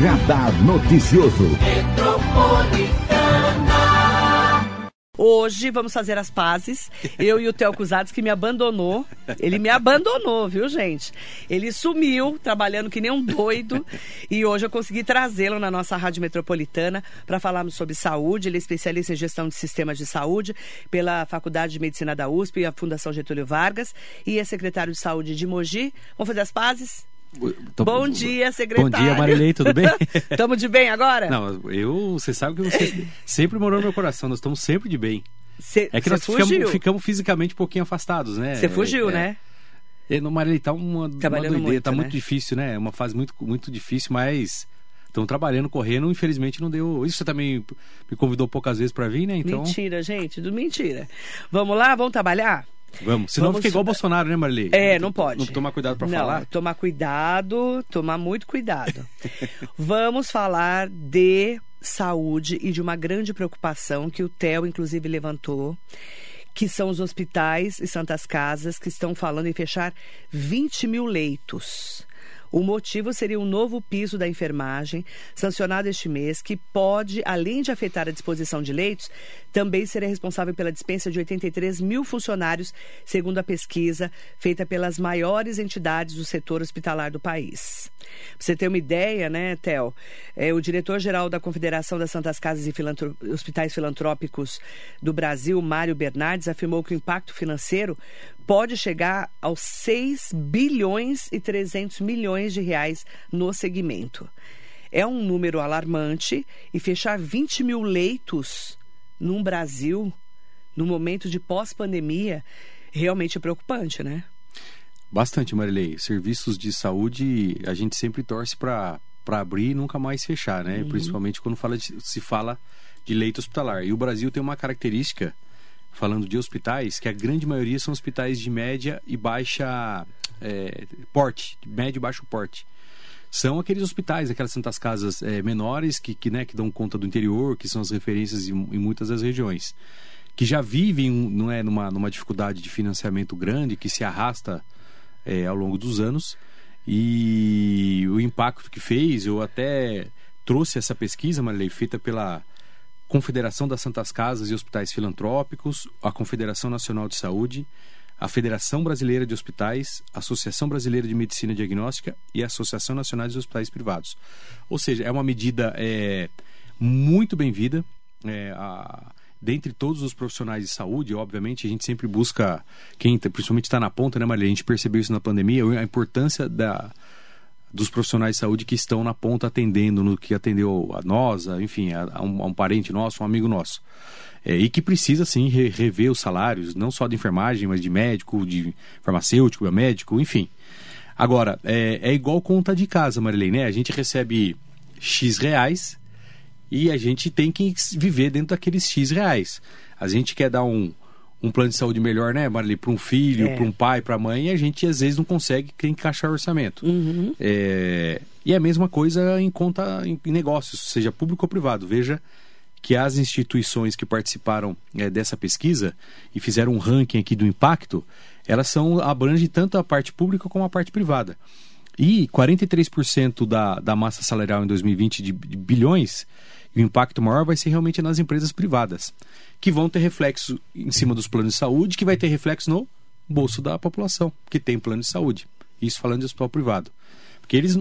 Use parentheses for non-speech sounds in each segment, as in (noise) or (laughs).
Radar Noticioso. Hoje vamos fazer as pazes. Eu e o Theo Cusados que me abandonou. Ele me abandonou, viu, gente? Ele sumiu, trabalhando que nem um doido. E hoje eu consegui trazê-lo na nossa Rádio Metropolitana para falarmos sobre saúde. Ele é especialista em gestão de sistemas de saúde pela Faculdade de Medicina da USP e a Fundação Getúlio Vargas. E é secretário de saúde de Mogi. Vamos fazer as pazes? Tô... Bom dia, secretário. Bom dia, Marilei, tudo bem? (laughs) Estamos de bem agora? Não, eu, você sabe que você sempre morou no meu coração, nós estamos sempre de bem. Cê, é que nós ficamos, ficamos, fisicamente um pouquinho afastados, né? Você fugiu, é, né? É, no Marilei tá uma, uma doideira, muito, tá né? muito difícil, né? É uma fase muito, muito difícil, mas estão trabalhando, correndo, infelizmente não deu. Isso você também me convidou poucas vezes para vir, né? Então... Mentira, gente, do mentira. Vamos lá, vamos trabalhar? Vamos, senão Vamos... fica igual o Bolsonaro, né, Marli? É, não pode. Não tomar cuidado para não, falar? Tomar cuidado, tomar muito cuidado. (laughs) Vamos falar de saúde e de uma grande preocupação que o Theo, inclusive, levantou, que são os hospitais e santas casas que estão falando em fechar 20 mil leitos. O motivo seria um novo piso da enfermagem, sancionado este mês, que pode, além de afetar a disposição de leitos, também ser responsável pela dispensa de 83 mil funcionários, segundo a pesquisa feita pelas maiores entidades do setor hospitalar do país. Pra você ter uma ideia, né, Theo? É, o diretor-geral da Confederação das Santas Casas e. Hospitais Filantrópicos do Brasil, Mário Bernardes, afirmou que o impacto financeiro pode chegar aos 6 bilhões e 300 milhões de reais no segmento. É um número alarmante e fechar 20 mil leitos num Brasil, no momento de pós-pandemia, realmente é preocupante, né? Bastante, Marilei. Serviços de saúde, a gente sempre torce para abrir e nunca mais fechar, né? Uhum. Principalmente quando fala de, se fala de leito hospitalar. E o Brasil tem uma característica, falando de hospitais, que a grande maioria são hospitais de média e baixa é, porte, médio e baixo porte. São aqueles hospitais, aquelas santas casas é, menores que, que, né, que dão conta do interior, que são as referências em, em muitas das regiões. Que já vivem não é, numa, numa dificuldade de financiamento grande, que se arrasta é, ao longo dos anos. E o impacto que fez, eu até trouxe essa pesquisa, Marilei, feita pela Confederação das Santas Casas e Hospitais Filantrópicos, a Confederação Nacional de Saúde, a Federação Brasileira de Hospitais, a Associação Brasileira de Medicina Diagnóstica e a Associação Nacional de Hospitais Privados. Ou seja, é uma medida é, muito bem-vinda. É, a, dentre todos os profissionais de saúde, obviamente, a gente sempre busca, quem principalmente está na ponta, né, Maria? A gente percebeu isso na pandemia, a importância da, dos profissionais de saúde que estão na ponta atendendo, no que atendeu a nós, a, enfim, a, a, um, a, um, parente nosso, um amigo nosso. É, e que precisa, sim, re, rever os salários, não só de enfermagem, mas de médico, de farmacêutico, médico, enfim. Agora, é, é igual conta de casa, Marilene, né? A gente recebe X reais e a gente tem que viver dentro daqueles X reais. A gente quer dar um, um plano de saúde melhor, né, Marli, para um filho, é. para um pai, para a mãe, e a gente às vezes não consegue encaixar o orçamento. Uhum. É... E a mesma coisa em conta em negócios, seja público ou privado. Veja que as instituições que participaram é, dessa pesquisa e fizeram um ranking aqui do impacto, elas são abrangem tanto a parte pública como a parte privada. E 43% da, da massa salarial em 2020 de, de bilhões e o impacto maior vai ser realmente nas empresas privadas, que vão ter reflexo em cima dos planos de saúde, que vai ter reflexo no bolso da população, que tem plano de saúde. Isso falando de hospital privado. Porque eles.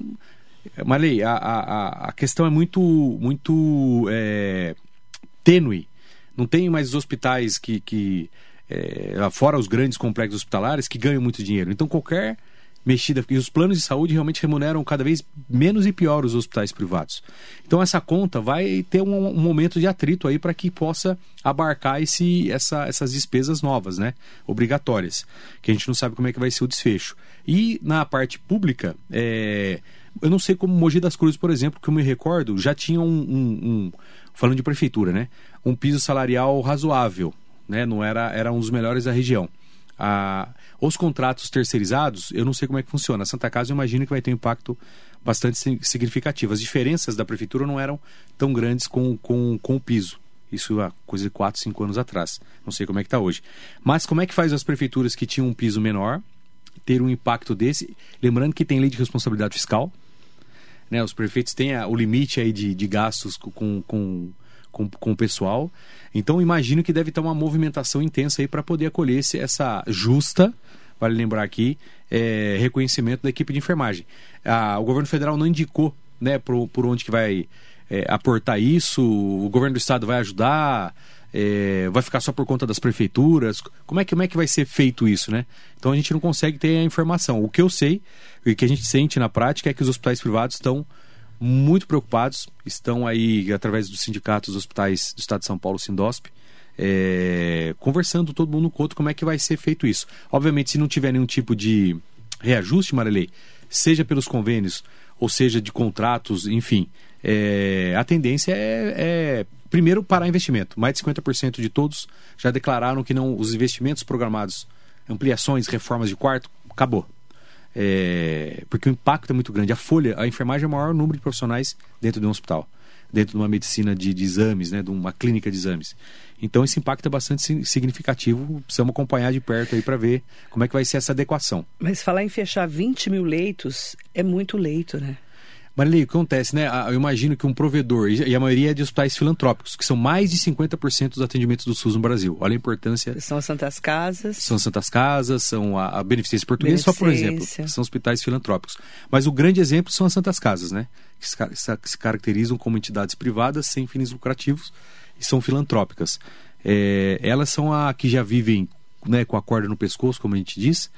Malei, a, a, a questão é muito, muito é, tênue. Não tem mais hospitais que. que é, fora os grandes complexos hospitalares que ganham muito dinheiro. Então qualquer mexida, porque os planos de saúde realmente remuneram cada vez menos e pior os hospitais privados. Então essa conta vai ter um, um momento de atrito aí para que possa abarcar esse, essa, essas despesas novas, né, obrigatórias, que a gente não sabe como é que vai ser o desfecho. E na parte pública, é, eu não sei como Mogi das Cruzes, por exemplo, que eu me recordo, já tinha um, um, um falando de prefeitura, né, um piso salarial razoável, né, não era, era um dos melhores da região. Os contratos terceirizados, eu não sei como é que funciona. A Santa Casa eu imagino que vai ter um impacto bastante significativo. As diferenças da prefeitura não eram tão grandes com, com, com o piso. Isso há coisa de 4, 5 anos atrás. Não sei como é que está hoje. Mas como é que faz as prefeituras que tinham um piso menor ter um impacto desse? Lembrando que tem lei de responsabilidade fiscal. né? Os prefeitos têm a, o limite aí de, de gastos com, com, com, com o pessoal. Então imagino que deve ter uma movimentação intensa aí para poder acolher esse, essa justa, vale lembrar aqui, é, reconhecimento da equipe de enfermagem. Ah, o governo federal não indicou né, por, por onde que vai é, aportar isso, o governo do estado vai ajudar, é, vai ficar só por conta das prefeituras? Como é, que, como é que vai ser feito isso, né? Então a gente não consegue ter a informação. O que eu sei e que a gente sente na prática é que os hospitais privados estão muito preocupados, estão aí, através dos sindicatos hospitais do Estado de São Paulo, Sindosp, é, conversando todo mundo com o outro como é que vai ser feito isso. Obviamente, se não tiver nenhum tipo de reajuste, Marilei, seja pelos convênios ou seja de contratos, enfim, é, a tendência é, é, primeiro, parar investimento. Mais de 50% de todos já declararam que não os investimentos programados, ampliações, reformas de quarto, acabou. É, porque o impacto é muito grande. A folha, a enfermagem é o maior número de profissionais dentro de um hospital, dentro de uma medicina de, de exames, né, de uma clínica de exames. Então esse impacto é bastante significativo. Precisamos acompanhar de perto aí para ver como é que vai ser essa adequação. Mas falar em fechar 20 mil leitos é muito leito, né? Marilei, o que acontece, né? Eu imagino que um provedor, e a maioria é de hospitais filantrópicos, que são mais de 50% dos atendimentos do SUS no Brasil. Olha a importância. São as Santas Casas. São as Santas Casas, são a, a Beneficência Portuguesa, só por exemplo. São hospitais filantrópicos. Mas o grande exemplo são as Santas Casas, né? Que se, se caracterizam como entidades privadas sem fins lucrativos e são filantrópicas. É, elas são a que já vivem né, com a corda no pescoço, como a gente diz.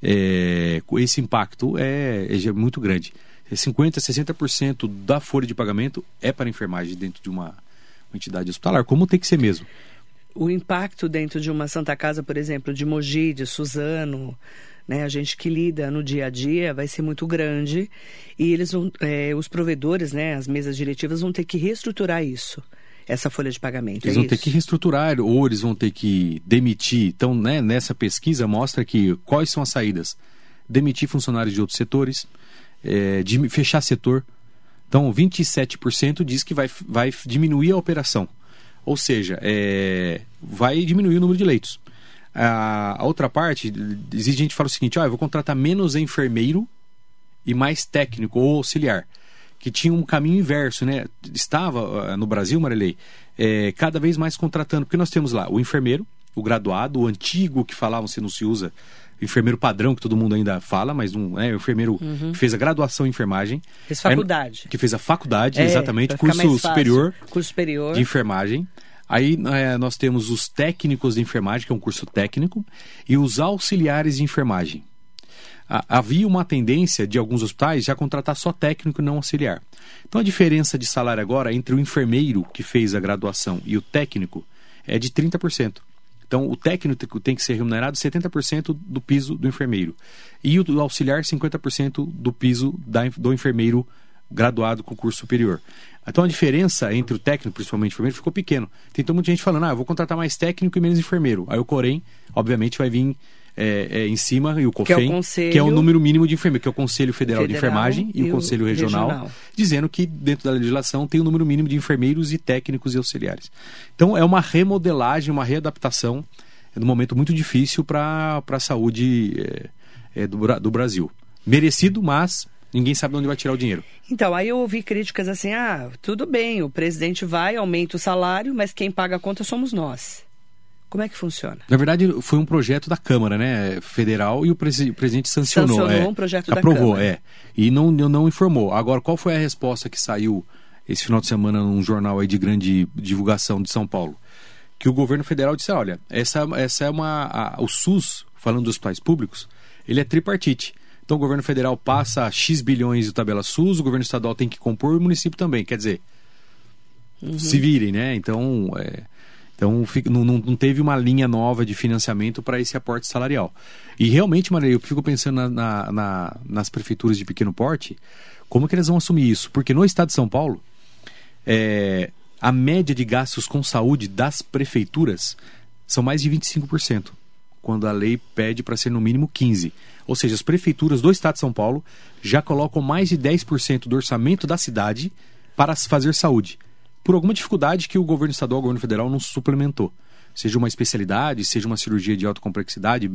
É, esse impacto é, é muito grande. 50%, 60% da folha de pagamento é para enfermagem dentro de uma, uma entidade hospitalar, como tem que ser mesmo. O impacto dentro de uma Santa Casa, por exemplo, de Mogi, de Suzano, né, a gente que lida no dia a dia vai ser muito grande e eles vão, é, os provedores, né, as mesas diretivas vão ter que reestruturar isso, essa folha de pagamento. Eles é vão isso? ter que reestruturar ou eles vão ter que demitir. Então, né, nessa pesquisa mostra que quais são as saídas: demitir funcionários de outros setores, é, de fechar setor. Então, 27% diz que vai, vai diminuir a operação. Ou seja, é, vai diminuir o número de leitos. A, a outra parte, existe gente que fala o seguinte: ó, eu vou contratar menos enfermeiro e mais técnico ou auxiliar. Que tinha um caminho inverso, né? Estava no Brasil, Marilei, é, cada vez mais contratando, porque nós temos lá o enfermeiro, o graduado, o antigo que falavam se não se usa enfermeiro padrão, que todo mundo ainda fala, mas um é, enfermeiro uhum. que fez a graduação em enfermagem. Fez faculdade. que fez a faculdade, é, exatamente, curso superior, curso superior de enfermagem. Aí é, nós temos os técnicos de enfermagem, que é um curso técnico, e os auxiliares de enfermagem. havia uma tendência de alguns hospitais já contratar só técnico e não auxiliar. Então a diferença de salário agora entre o enfermeiro que fez a graduação e o técnico é de 30%. Então, o técnico tem que ser remunerado 70% do piso do enfermeiro. E o auxiliar, 50% do piso da, do enfermeiro graduado com curso superior. Então, a diferença entre o técnico, principalmente o enfermeiro, ficou pequeno. Tem muita gente falando, ah, eu vou contratar mais técnico e menos enfermeiro. Aí o Corém, obviamente, vai vir é, é, em cima, e o COFEM, que é o, conselho... que é o, número mínimo de enfermeiros, que é o Conselho Federal, Federal de Enfermagem e, o Conselho regional, regional, dizendo que dentro da legislação tem o um número mínimo de enfermeiros e técnicos e auxiliares. Então é uma remodelagem, uma readaptação é um momento muito difícil para a saúde é, é, do, do Brasil. Merecido, mas ninguém sabe de onde vai tirar o dinheiro. Então, aí eu ouvi críticas assim: ah, tudo bem, o presidente vai, aumenta o salário, mas quem paga a conta somos nós. Como é que funciona? Na verdade, foi um projeto da Câmara, né, federal, e o, presi o presidente sancionou. Sancionou é, um projeto aprovou, da Câmara. é. E não, não informou. Agora, qual foi a resposta que saiu esse final de semana num jornal aí de grande divulgação de São Paulo? Que o governo federal disse, olha, essa, essa é uma... A, o SUS, falando dos hospitais públicos, ele é tripartite. Então o governo federal passa X bilhões de tabela SUS, o governo estadual tem que compor e o município também. Quer dizer, uhum. se virem, né? Então... É, então não, não, teve uma linha nova de financiamento para esse aporte salarial. E realmente, Maria, eu fico pensando na, na, na, nas prefeituras de pequeno porte, como que eles vão assumir isso? Porque no estado de São Paulo, é, a média de gastos com saúde das prefeituras são mais de 25%, quando a lei pede para ser no mínimo 15%. Ou seja, as prefeituras do estado de São Paulo já colocam mais de 10% do orçamento da cidade para fazer saúde por alguma dificuldade que o governo estadual, o governo federal não suplementou. Seja uma especialidade, seja uma cirurgia de alta complexidade,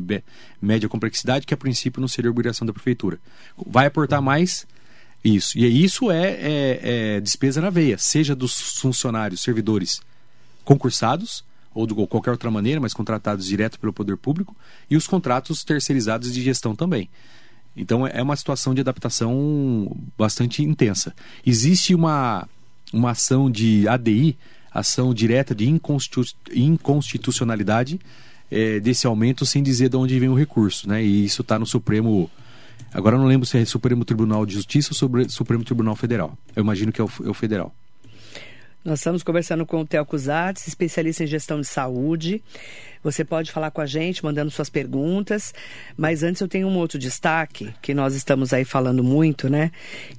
média complexidade, que a princípio não seria obrigação da prefeitura. Vai aportar mais Isso. E isso é, é, é despesa na veia, seja dos funcionários, servidores concursados, ou de qualquer outra maneira, mas contratados direto pelo poder público, e os contratos terceirizados de gestão também. Então é uma situação de adaptação bastante intensa. Existe uma, uma ação de ADI, ação direta de inconstitucionalidade é, desse aumento, sem dizer de onde vem o recurso. Né? E isso está no Supremo. Agora não lembro se é Supremo Tribunal de Justiça ou Supremo Tribunal Federal. Eu imagino que é o, é o federal. Nós estamos conversando com o Theo Cusatz, especialista em gestão de saúde. Você pode falar com a gente, mandando suas perguntas. Mas antes eu tenho um outro destaque, que nós estamos aí falando muito, né?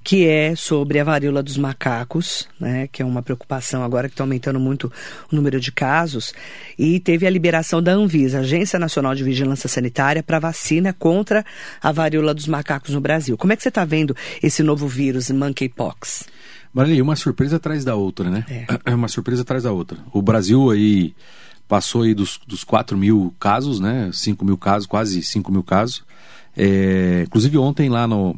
Que é sobre a varíola dos macacos, né? Que é uma preocupação agora que está aumentando muito o número de casos. E teve a liberação da Anvisa, Agência Nacional de Vigilância Sanitária, para vacina contra a varíola dos macacos no Brasil. Como é que você está vendo esse novo vírus, monkeypox? Marley, uma surpresa atrás da outra, né? É. (clears throat) Uma surpresa atrás da outra. O Brasil aí passou aí dos, dos 4 mil casos, né? 5 mil casos, quase 5 mil casos. É, inclusive ontem lá no,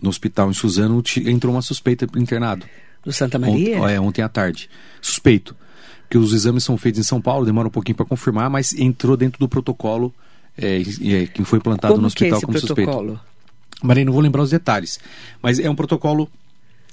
no hospital em Suzano entrou uma suspeita internado. Do Santa Maria? Ont, é, ontem à tarde. Suspeito. Porque os exames são feitos em São Paulo, demora um pouquinho para confirmar, mas entrou dentro do protocolo é, é, que foi implantado como no hospital que é como protocolo? suspeito. Marei, não vou lembrar os detalhes, mas é um protocolo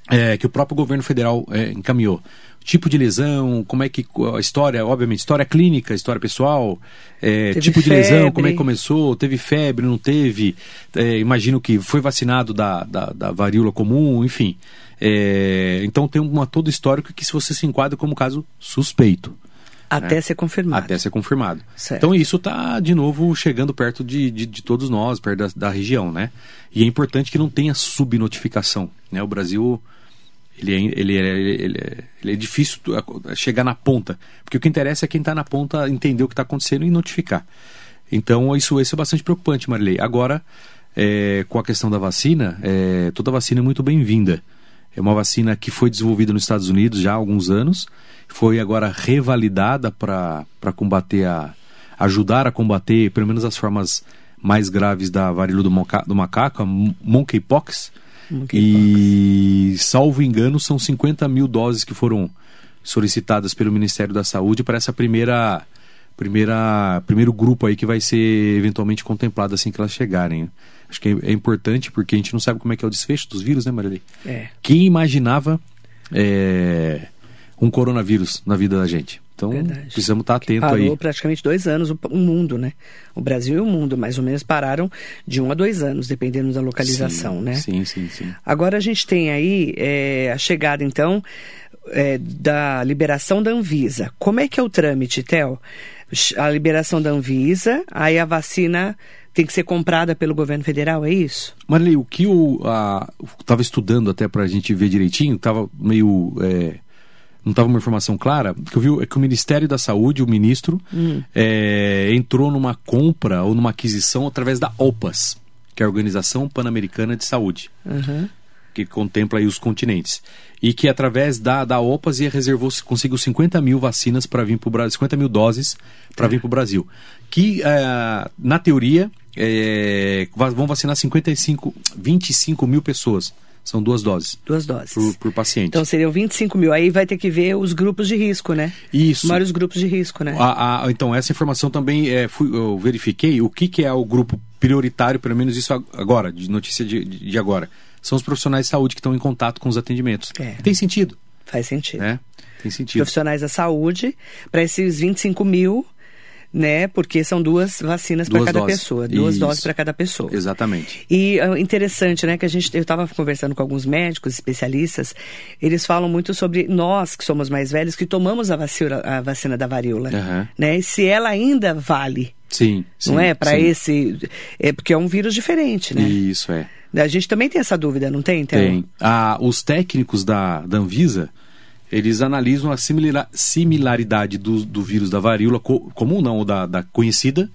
é, que o próprio governo federal é, encaminhou. Tipo de lesão, como é que a história, obviamente, história clínica, história pessoal, é, tipo de lesão, como é que começou, teve febre, não teve, é, imagino que foi vacinado da, da, da varíola comum, enfim. É, então tem uma todo histórico que se você se enquadra como caso suspeito. Até né? ser confirmado. Até ser confirmado. Certo. Então isso está, de novo, chegando perto de, de, de todos nós, perto da, da, região, né? E é importante que não tenha subnotificação. Né? O Brasil ele é, ele, é, ele, é, ele é difícil chegar na ponta, porque o que interessa é quem está na ponta entender o que está acontecendo e notificar. Então, isso, isso é bastante preocupante, Marilei. Agora, é, com a questão da vacina, é, toda vacina é muito bem-vinda. É uma vacina que foi desenvolvida nos Estados Unidos já há alguns anos, foi agora revalidada para combater a. ajudar a combater, pelo menos as formas mais graves da varíola do, do macaco, a monkeypox e, salvo engano, são 50 mil doses que foram solicitadas pelo Ministério da Saúde para essa primeira, primeira primeiro grupo aí que vai ser eventualmente contemplado assim que elas chegarem. Acho que é, é importante porque a gente não sabe como é que é o desfecho dos vírus, né, Marilei? É. Quem imaginava é, um coronavírus na vida da gente? Então, Verdade. precisamos estar atentos Parou aí. Parou praticamente dois anos o, o, mundo, né? O Brasil e o mundo, mais ou menos, pararam de um a dois anos, dependendo da localização, sim, né? Sim, sim, sim. Agora a gente tem aí é, a chegada, então, é, da liberação da Anvisa. Como é que é o trâmite, Theo? A liberação da Anvisa, aí a vacina tem que ser comprada pelo governo federal, é isso? Marley, o que eu estava estudando até para a gente ver direitinho, estava meio... É não estava uma informação clara, que eu vi é que o Ministério da Saúde, o ministro, hum. é, entrou numa compra ou numa aquisição através da OPAS, que é a Organização Pan-Americana de Saúde, uhum. que contempla os continentes. E que através da, da OPAS ia reservou, conseguiu 50 mil vacinas para vir para o Brasil, 50 mil doses para é. vir para o Brasil. Que, é, na teoria, é, vão vacinar 55, 25 mil pessoas. São duas doses. Duas doses. Por, por, paciente. Então seriam 25 mil. Aí vai ter que ver os grupos de risco, né? Isso. Vários grupos de risco, né? A, a, então, essa informação também é, fui, eu verifiquei o que, que é o grupo prioritário, pelo menos isso agora, de notícia de, de agora. São os profissionais de saúde que estão em contato com os atendimentos. É. Tem sentido. Faz sentido. É, tem sentido. Profissionais da saúde, para esses 25 mil né? Porque são duas vacinas para cada doses. pessoa, duas Isso. doses para cada pessoa. Exatamente. E uh, interessante, né? Que a gente, eu estava conversando com alguns médicos, especialistas, eles falam muito sobre nós que somos mais velhos que tomamos a vacina, a vacina da varíola, uhum. né? E se ela ainda vale. Sim, sim Não é para esse, é porque é um vírus diferente, né? Isso é. A gente também tem essa dúvida, não tem? Então? Tem. Ah, os técnicos da, da Anvisa eles analisam a similaridade do, do vírus da varíola co comum, não, ou da, da conhecida,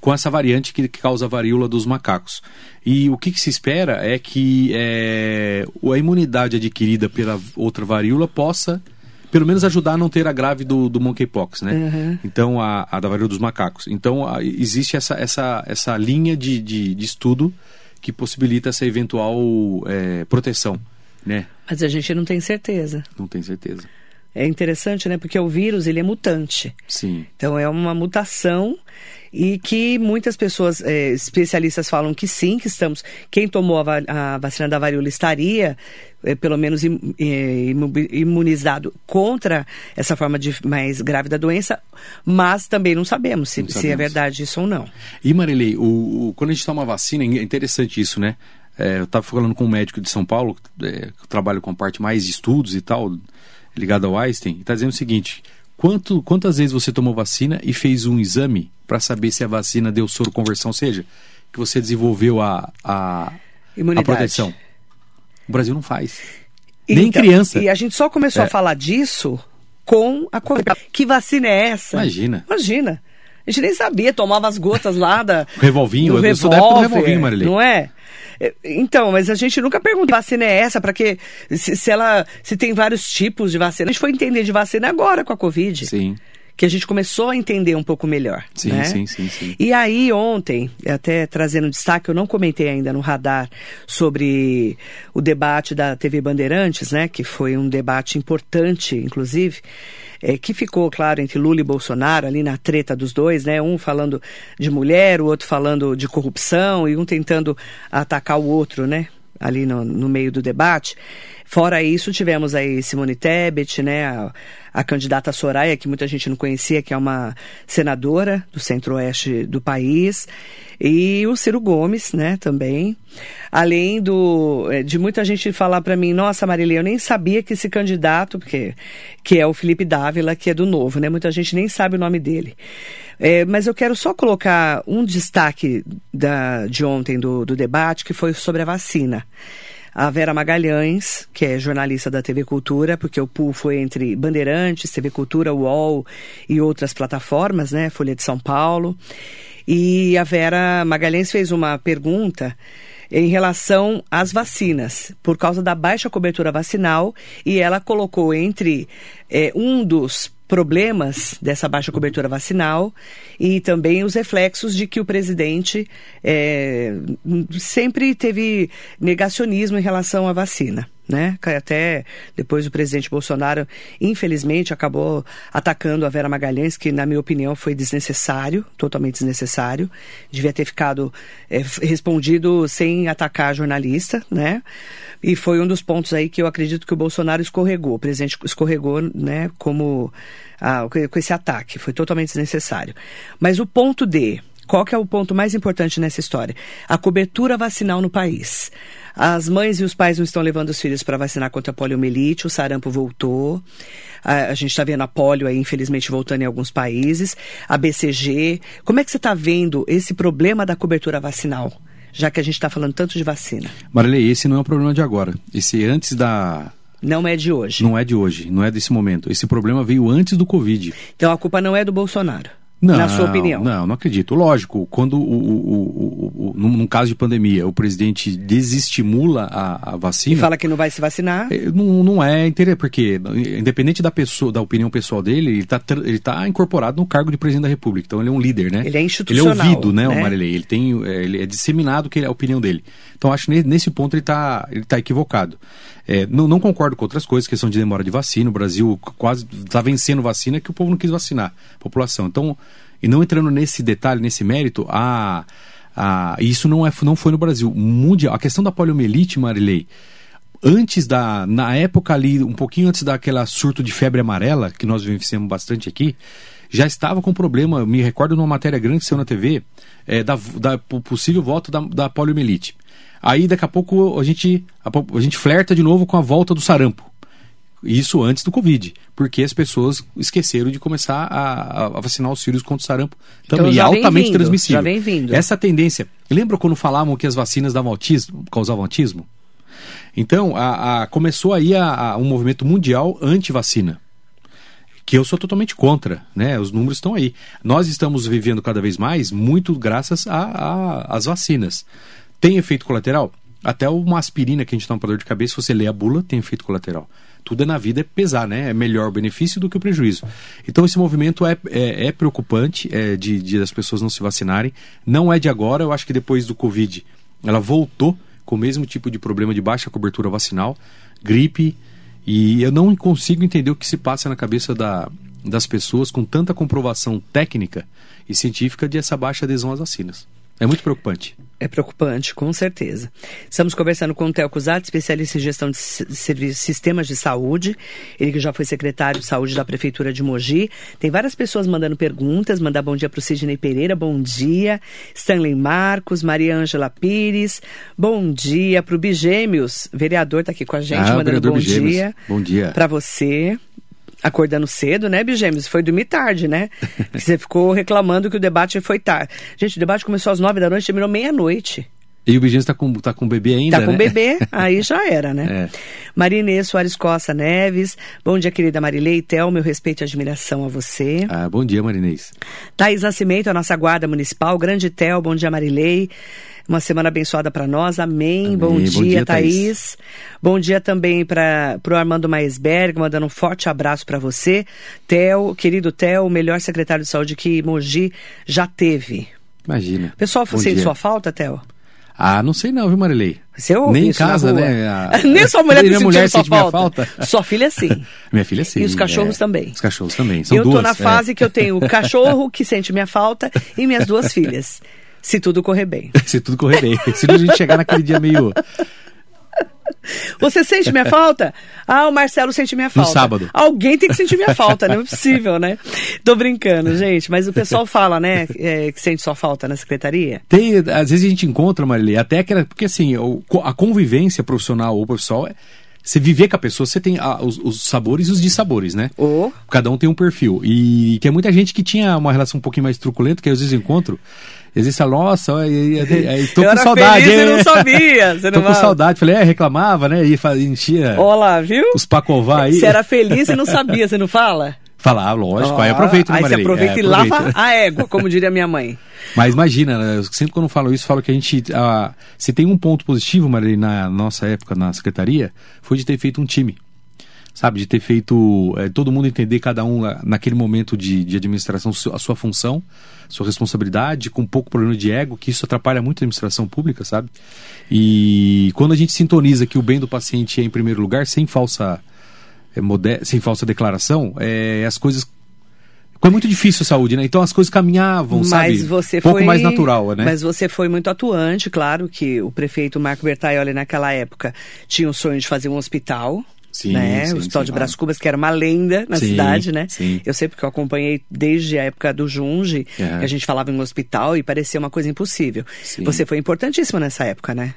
com essa variante que, que, causa a varíola dos macacos. E o que, que se espera é que é, a imunidade adquirida pela outra varíola possa, pelo menos, ajudar a não ter a grave do, do monkeypox, né? Uhum. Então, a, a, da varíola dos macacos. Então, a, existe essa, essa, essa linha de, de, de, estudo que possibilita essa eventual é, proteção né? Mas a gente não tem certeza. Não tem certeza. É interessante, né? Porque o vírus, ele é mutante. Sim. Então, é uma mutação e que muitas pessoas, é, especialistas falam que sim, que estamos... Quem tomou a, va a vacina da varíola estaria, é, pelo menos, im, é, imunizado contra essa forma de mais grave da doença, mas também não sabemos se, não sabemos. se é verdade isso ou não. E, Marilei, o, o, quando a gente toma vacina, é interessante isso, né? É, eu estava falando com um médico de São Paulo, é, que trabalha com a parte mais de estudos e tal, ligado ao Einstein, está dizendo o seguinte: quanto, quantas vezes você tomou vacina e fez um exame para saber se a vacina deu soro conversão, ou seja, que você desenvolveu a, a, a proteção? O Brasil não faz. Nem então, criança. E a gente só começou é. a falar disso com a Covid. Que vacina é essa? Imagina. Imagina. A gente nem sabia, tomava as gotas lá da. (laughs) revolvinho, do eu sou da época do revolvinho, Marilei. Não é? É, então, mas a gente nunca perguntou que vacina é essa, para que se, se, ela se tem vários tipos de vacina. A gente foi entender de vacina agora com a Covid. Sim. Que a gente começou a entender um pouco melhor. Sim, né? sim, sim, sim. E aí, ontem, até trazendo destaque, eu não comentei ainda no radar sobre o debate da TV Bandeirantes, né? Que foi um debate importante, inclusive é, que ficou, claro, entre Lula e Bolsonaro, ali na treta dos dois, né? Um falando de mulher, o outro falando de corrupção e um tentando atacar o outro, né? Ali no, no meio do debate. Fora isso, tivemos aí Simone Tebet, né, a, a, candidata Soraya, que muita gente não conhecia, que é uma senadora do centro-oeste do país, e o Ciro Gomes, né, também. Além do eh, de muita gente falar para mim, nossa, Marília, eu nem sabia que esse candidato, porque que é o Felipe Dávila, que é do Novo, né? Muita gente nem sabe o nome dele. É, mas eu quero só colocar um destaque da, de ontem do, do debate, que foi sobre a vacina a Vera Magalhães, que é jornalista da TV Cultura, porque o pool foi entre Bandeirantes, TV Cultura, UOL e outras plataformas, né? Folha de São Paulo. E a Vera Magalhães fez uma pergunta em relação às vacinas, por causa da baixa cobertura vacinal, e ela colocou entre é, um dos problemas dessa baixa cobertura vacinal e também os reflexos de que o presidente é, sempre teve negacionismo em relação à vacina né? Até depois o presidente Bolsonaro, infelizmente, acabou atacando a Vera Magalhães, que, na minha opinião, foi desnecessário, totalmente desnecessário. Devia ter ficado é, respondido sem atacar a jornalista, né? E foi um dos pontos aí que eu acredito que o Bolsonaro escorregou. O presidente escorregou, né? Como ah, com esse ataque, foi totalmente desnecessário. Mas o ponto D, qual que é o ponto mais importante nessa história? A cobertura vacinal no país. As mães e os pais não estão levando os filhos para vacinar contra a poliomielite, o sarampo voltou. A, a gente está vendo a polio aí, infelizmente, voltando em alguns países. A BCG. Como é que você está vendo esse problema da cobertura vacinal? Já que a gente está falando tanto de vacina. Marilei, esse não é um problema de agora. Esse é antes da, não é de hoje. Não é de hoje, não é desse momento. Esse problema veio antes do Covid. Então a culpa não é do Bolsonaro. Não, na sua opinião? Não, não acredito. Lógico, quando, o, o, o, o, num, caso de pandemia, o presidente desestimula a, a vacina... E fala que não vai se vacinar? É, não, não é interessante, porque independente da pessoa, da opinião pessoal dele, ele está ele tá incorporado no cargo de presidente da República. Então ele é um líder, né? Ele é institucional. Ele é ouvido, né, né? o Marilei? Ele, tem, é, ele é disseminado que é a opinião dele. Então acho que nesse ponto ele está ele tá equivocado. É, não, não, concordo com outras coisas, questão de demora de vacina. O Brasil quase está vencendo vacina que o povo não quis vacinar a população. Então, e não entrando nesse detalhe, nesse mérito, a, a, isso não, é, não foi no Brasil. Mundial, a questão da poliomielite, Marilei, antes da. Na época ali, um pouquinho antes daquela surto de febre amarela, que nós vivenciamos bastante aqui, já estava com problema. Me recordo numa matéria grande que saiu na TV, é, da, da possível volta da, da poliomielite. Aí daqui a pouco a gente, a, a gente flerta de novo com a volta do sarampo. Isso antes do Covid, porque as pessoas esqueceram de começar a, a vacinar os filhos contra o sarampo também, então, altamente vindo, transmissível. Já vem vindo. Essa tendência. Lembra quando falavam que as vacinas davam autismo, causavam autismo? Então, a, a, começou aí a, um movimento mundial anti-vacina que eu sou totalmente contra, né? Os números estão aí. Nós estamos vivendo cada vez mais muito graças às vacinas. Tem efeito colateral? Até uma aspirina que a gente toma para dor de cabeça, se você lê a bula, tem efeito colateral. Tudo é na vida é pesar, né? É melhor o benefício do que o prejuízo. Então esse movimento é, é, é preocupante é, de, de as pessoas não se vacinarem. Não é de agora, eu acho que depois do Covid ela voltou com o mesmo tipo de problema de baixa cobertura vacinal. gripe. E eu não consigo entender o que se passa na cabeça da, das pessoas com tanta comprovação técnica e científica de essa baixa adesão às vacinas. É muito preocupante. É preocupante, com certeza. Estamos conversando com o Theo Cusat, especialista em gestão de serviços, sistemas de saúde. Ele que já foi secretário de saúde da Prefeitura de Mogi. Tem várias pessoas mandando perguntas. Mandar bom dia para o Sidney Pereira, bom dia. Stanley Marcos, Maria Ângela Pires, bom dia para o Bigêmeos. Vereador está aqui com a gente, ah, mandando bom Bigêmeos. dia. Bom dia. Para você acordando cedo, né, Bigêmeos? Foi dormir tarde, né? (laughs) Você ficou reclamando que o debate foi tarde. Gente, o debate começou às nove da noite, terminou meia-noite. E o Bigêmeos tá com, tá com bebê ainda, Tá com né? bebê, aí já (laughs) era, né? É. Marinês Soares Costa Neves. Bom dia, querida Marilei. Tel, meu respeito e admiração a você. Ah, bom dia, Marinês. Thaís Nascimento, a nossa guarda municipal. Grande Tel, bom dia, Marilei. Uma semana abençoada para nós. Amém. Amém. Bom, Bom dia, dia, Thaís. Thaís. Bom dia também para o Armando Maisberg, mandando um forte abraço para você. Tel, querido Tel, o melhor secretário de saúde que Mogi já teve. Imagina. O pessoal sente sua falta, Tel? Ah, não sei não, viu, Marilei? Você ouve Nem em casa, né? A- (laughs) Nem sua mulher (laughs) tá mulher sentindo sua falta. falta. Sua filha sim. (laughs) Minha filha sim. E os cachorros é. também. Os cachorros também. São eu duas. tô na é. fase que eu tenho o cachorro que sente minha falta e minhas duas filhas. Se tudo correr bem. Se tudo correr bem. Se a gente chegar naquele dia meio. Você sente minha falta? Ah, o Marcelo sente minha falta. sábado. Alguém tem que sentir minha falta, não é possível, né? Tô brincando, gente. Mas o pessoal fala, né, é, que sente sua falta na secretaria. Tem, às vezes a gente encontra, Marilei, até aquela. Porque assim, a convivência profissional ou profissional é. Você viver com a pessoa, você tem ah, os, os sabores e os dissabores, né? Ô, Cada um tem um perfil. E tem muita gente que tinha uma relação um pouquinho mais truculenta, que às vezes encontro. Vezes fala, nossa, aí- aí- aí tô (laughs) eu com saudade. feliz é. não sabia. (laughs) Você Tô não com saudade. Falei, é, reclamava, né? E enchia Ó lá, viu? os pacová aí. Você era feliz e não sabia, você não fala? (laughs) Fala, ah, lógico, aí Ó, aproveita, né, Aí você aproveita É, e lava a égua, como diria minha mãe. Mas imagina, né, eu sempre quando eu falo isso, falo que a gente. ah, se tem um ponto positivo, Marilei, na nossa época na secretaria, foi de ter feito um time. Sabe, de ter feito eh, todo mundo entender cada um naquele momento de, de administração a sua função, sua responsabilidade, com pouco problema de ego, que isso atrapalha muito a administração pública, sabe? E quando a gente sintoniza que o bem do paciente é em primeiro lugar, sem falsa, eh, mode- sem falsa declaração, eh, as coisas. É muito difícil a saúde, né? Então as coisas caminhavam, sabe? Mas você um pouco foi mais natural, né? Mas você foi muito atuante, claro que o prefeito Marco Bertaioli naquela época tinha o sonho de fazer um hospital. Sim, né? sim, o Hospital sim, de. Brás Cubas, que era uma lenda na Sim, cidade, né? sim. Eu sei porque eu acompanhei desde a época do Junge, É. que a gente falava em um hospital e parecia uma coisa impossível. Você foi importantíssima nessa época, né?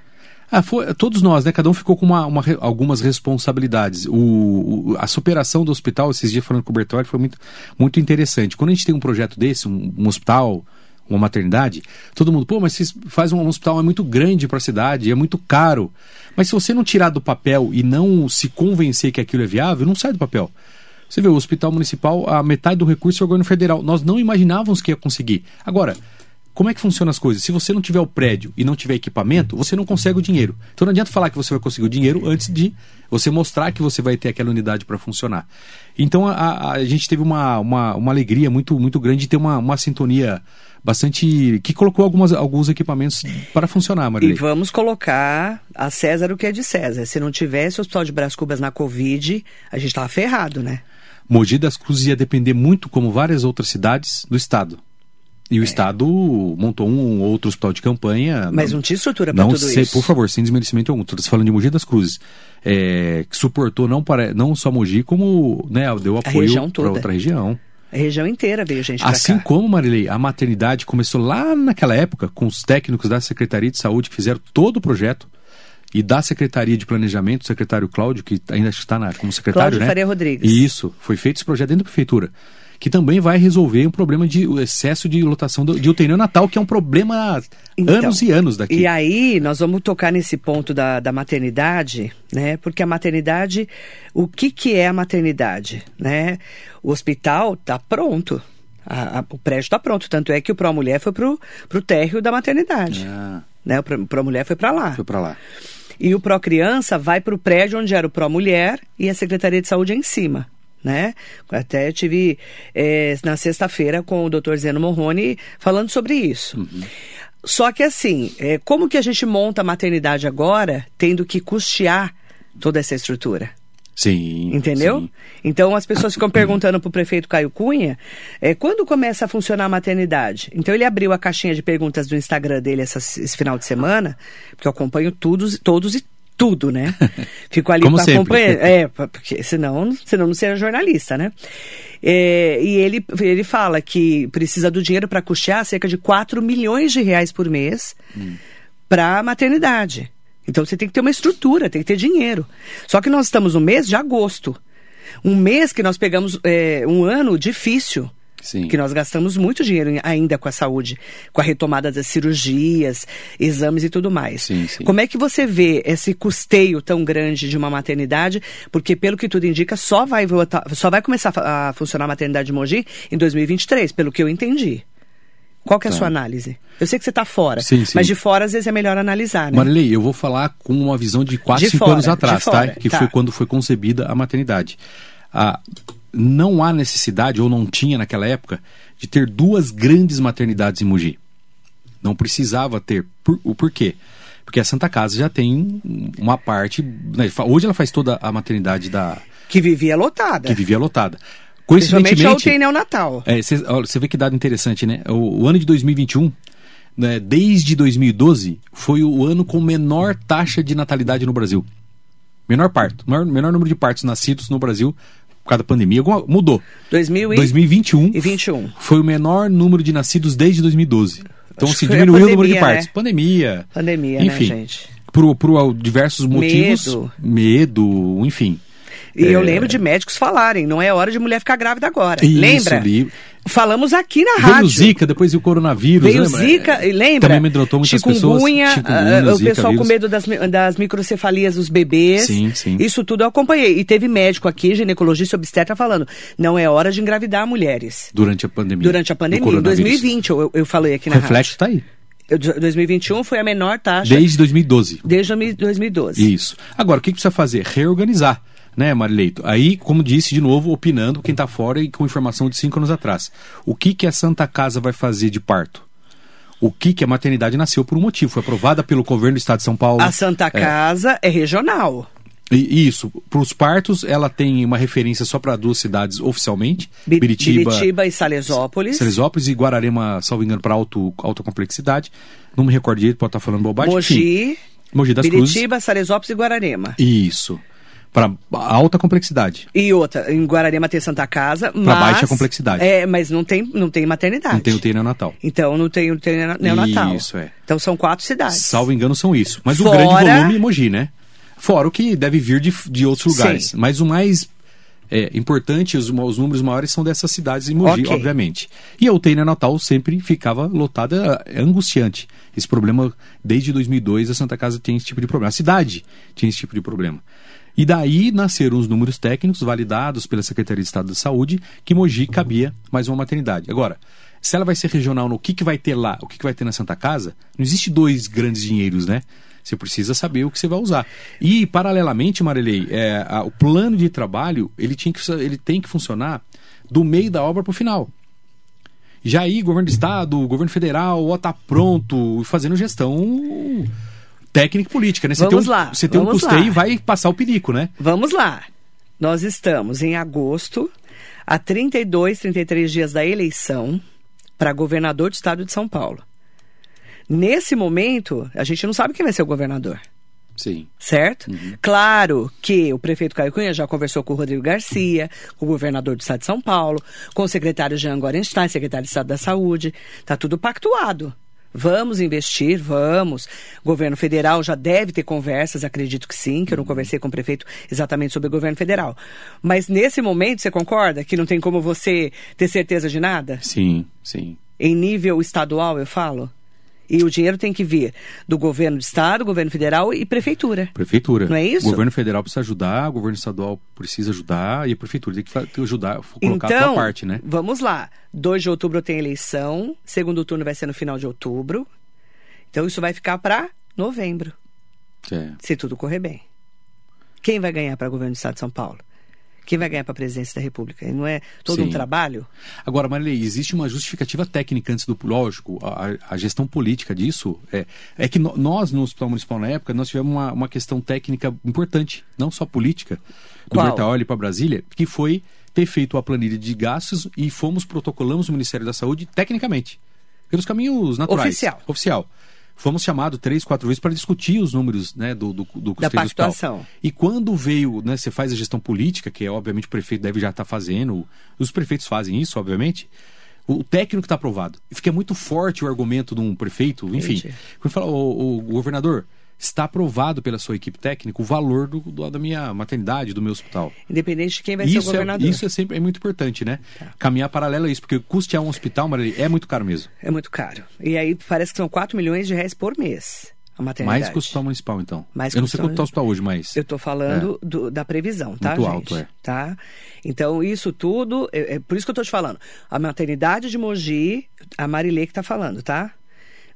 Ah, foi, todos nós, né? Cada um ficou com uma, uma algumas responsabilidades. O, o- a superação do hospital, esses dias falando com o Bertoli, foi muito, muito interessante. Quando a gente tem um projeto desse, um, um hospital, uma maternidade, todo mundo, pô, mas vocês fazem um hospital, é muito grande para a cidade, é muito caro. Mas se você não tirar do papel e não se convencer que aquilo é viável, não sai do papel. Você vê, o hospital municipal, a metade do recurso é o governo federal. Nós não imaginávamos que ia conseguir. Agora, como é que funcionam as coisas? Se você não tiver o prédio e não tiver equipamento, você não consegue o dinheiro. Então não adianta falar que você vai conseguir o dinheiro antes de você mostrar que você vai ter aquela unidade para funcionar. Então a, a- a gente teve uma, uma, uma alegria muito, muito grande de ter uma, uma sintonia bastante. que colocou algumas, alguns equipamentos para funcionar, E Marilei. vamos colocar a César o que é de César. Se não tivesse o Hospital de Brás Cubas na Covid, a gente tava ferrado, né? Mogi das Cruzes ia depender muito, como várias outras cidades, do Estado. E É. o Estado montou um ou outro hospital de campanha. Mas não tinha estrutura para não tudo sei, isso. por favor, sem desmerecimento algum. Estou falando de Mogi das Cruzes. É, que suportou não, para, não só Mogi, como né, deu apoio para outra região. A região inteira veio gente Assim como, Marilei, a maternidade começou lá naquela época, com os técnicos da Secretaria de Saúde que fizeram todo o projeto, e da Secretaria de Planejamento, o secretário Cláudio, que ainda está na, como secretário, Cláudio né? Faria Rodrigues. Isso, foi feito esse projeto dentro da prefeitura. Que também vai resolver um problema de excesso de lotação de UTI neonatal, que é um problema há Então, anos e anos daqui. E aí, nós vamos tocar nesse ponto da, da maternidade, né? Porque a maternidade, o que, que é a maternidade, né? O hospital está pronto. A- a- o prédio está pronto. Tanto é que o Pro Mulher foi pro, pro térreo da maternidade. Ah, Né? O Pro, Pro Mulher foi para lá. foi para lá. E o Pro Criança vai para o prédio onde era o Pro Mulher e a Secretaria de Saúde é em cima. Né? Até tive eh, na sexta-feira com o Dr. Zeno Morrone falando sobre isso. Só que assim, eh, como que a gente monta a maternidade agora, tendo que custear toda essa estrutura. Sim. Entendeu? sim. Então as pessoas ficam perguntando pro prefeito Caio Cunha é, quando começa a funcionar a maternidade. Então ele abriu a caixinha de perguntas do Instagram dele essa- esse final de semana, porque eu acompanho todos, todos e tudo, né? (laughs) Fico ali sempre. acompanhar. É, porque senão, senão não seria jornalista, né? É, e ele, ele fala que precisa do dinheiro para custear cerca de 4 milhões de reais por mês para a maternidade. Então você tem que ter uma estrutura, tem que ter dinheiro. Só que nós estamos no mês de agosto. Um mês que nós pegamos é, um ano difícil. Sim. Que nós gastamos muito dinheiro ainda com a saúde, com a retomada das cirurgias, exames e tudo mais. Sim, sim. Como é que você vê esse custeio tão grande de uma maternidade? Porque, pelo que tudo indica, só vai, voltar- só vai começar a funcionar a maternidade de Mogi em 2023, pelo que eu entendi. Qual que é a Tá. sua análise? Eu sei que você está fora, Sim, sim. mas de fora às vezes é melhor analisar, né? Marilei, eu vou falar com uma visão de 4, De 5 fora, anos atrás, tá? Que tá. foi quando foi concebida a maternidade. Ah, não há necessidade, ou não tinha naquela época, de ter duas grandes maternidades em Mogi. Não precisava ter. Por- o porquê? Porque a Santa Casa já tem uma parte. né, Hoje ela faz toda a maternidade da Que vivia lotada. que vivia lotada. Principalmente a Coincidentemente, UTI neonatal. é, você vê que dado interessante, né? O, o ano de 2021, né, desde 2012, foi o ano com menor taxa de natalidade no Brasil. Menor parto, menor, menor número de partos nascidos no Brasil por causa da pandemia. Alguma- mudou. 2000 e... 2021 e 21. foi o menor número de nascidos desde 2012. Então, Acho assim, diminuiu o número de pandemia, partos. né? Pandemia. Pandemia, enfim, né, gente? Por, por diversos motivos. Medo. Medo, enfim. E eu É. lembro de médicos falarem, não é hora de mulher ficar grávida agora. Isso, lembra? li- Falamos aqui na Veio rádio. o Zika, depois veio o coronavírus. Veio lembra? Zika, lembra? Também amedrontou muitas Chikungunya, pessoas. Chikungunya, ah, o pessoal com vírus. medo das, das microcefalias dos bebês. Sim, sim. Isso tudo eu acompanhei. E teve médico aqui, ginecologista obstetra, falando: não é hora de engravidar mulheres. Durante a pandemia. Durante a pandemia, em coronavírus. 2020, eu, eu falei aqui O na reflexo está aí. rádio. Eu- 2021 foi a menor taxa Desde 2012. desde 2012. Isso. Agora, o que precisa fazer? Reorganizar. Né, Marileito? Aí, como disse, de novo, opinando quem está fora e com informação de cinco anos atrás. O que, que a Santa Casa vai fazer de parto? O que, que a maternidade nasceu por um motivo? Foi aprovada pelo governo do Estado de São Paulo. A Santa Casa é regional. E isso, para os partos, ela tem uma referência só para duas cidades oficialmente: Bi- Biritiba, Biritiba e Salesópolis. Salesópolis e Guararema, salvo engano, para alto, alta complexidade. Não me recordo direito, pode estar falando bobagem. Mogi, Mogi das Cruzes. Biritiba, Salesópolis e Guararema. Isso. Para alta complexidade. E outra, em Guararema tem Santa Casa, mas... baixa complexidade. É, mas não tem, não tem maternidade. Não tem UTI neonatal. Então não tem UTI neo- neonatal. Isso, é. Então são quatro cidades. Salvo engano, são isso. Mas o Fora- grande volume é Mogi, né? Fora o que deve vir de, de outros lugares. Sim. Mas o mais é, importante, os, os números maiores são dessas cidades em Mogi, Ok. obviamente. E a UTI neonatal sempre ficava lotada, é angustiante. Esse problema, desde 2002, a Santa Casa tem esse tipo de problema. A cidade tinha esse tipo de problema. E daí nasceram os números técnicos validados pela Secretaria de Estado da Saúde que Mogi cabia mais uma maternidade. Agora, se ela vai ser regional no que, que vai ter lá, o que, que vai ter na Santa Casa, não existe dois grandes dinheiros, né? Você precisa saber o que você vai usar. E, paralelamente, Marilei, é, a- o plano de trabalho ele, tinha que, ele tem que funcionar do meio da obra para o final. Já aí, governo do estado, governo federal, ó, tá pronto, fazendo gestão técnica e política, né? Você Vamos tem um, lá, Você tem um custeio lá. e vai passar o perigo, né? Vamos lá. Nós estamos em agosto, a 32, 33 dias da eleição para governador do estado de São Paulo. Nesse momento, a gente não sabe quem vai ser o governador. Sim. certo? Claro que o prefeito Caio Cunha já conversou com o Rodrigo Garcia, com o governador do estado de São Paulo, com o secretário Jean Gorenstein, secretário de Estado da Saúde. Está tudo pactuado. Vamos investir, vamos. Governo federal já deve ter conversas, acredito que sim, que eu não conversei com o prefeito exatamente sobre o governo federal. Mas nesse momento, você concorda que não tem como você ter certeza de nada? Sim, sim. Em nível estadual, eu falo? E o dinheiro tem que vir do governo do estado, governo federal e prefeitura. Prefeitura. Não é isso? O governo federal precisa ajudar, o governo estadual precisa ajudar e a prefeitura tem que ajudar, colocar a então, sua parte, né? vamos lá. 2 de outubro tem eleição, segundo turno vai ser no final de outubro. Então isso vai ficar para novembro, É. se tudo correr bem. Quem vai ganhar para governo do estado de São Paulo? Quem vai ganhar para a presidência da República? Não é todo Sim. um trabalho? Agora, Marilei, existe uma justificativa técnica antes do. Lógico, a, a gestão política disso é, é que no, nós, no Hospital Municipal, na época, nós tivemos uma, uma questão técnica importante, não só política, do Bertaoli para Brasília, que foi ter feito a planilha de gastos e fomos, protocolamos o Ministério da Saúde tecnicamente, pelos caminhos naturais. Oficial. Oficial fomos chamados três, quatro vezes para discutir os números né, do, do, do da pactuação. E quando veio, né, você faz a gestão política, que é obviamente o prefeito deve já estar tá fazendo, os prefeitos fazem isso, obviamente, o técnico está aprovado. Fica muito forte o argumento de um prefeito, enfim. Quando fala, o, o governador, está aprovado pela sua equipe técnica o valor do, do, da minha maternidade, do meu hospital. Independente de quem vai isso ser o é- governador. É, isso é sempre é muito importante, né? Tá. Caminhar paralelo a isso, porque custear um hospital, Maria, é muito caro mesmo. É muito caro. E aí parece que são 4 milhões de reais por mês. A maternidade. Mais que o hospital municipal, então. Mais eu não sei quanto está o hospital hoje, mas. Eu estou falando é. do, da previsão, tá, Muito gente? alto, é. Tá? Então, isso tudo, é, é por isso que eu estou te falando. A maternidade de Mogi, a Marilê que está falando, tá?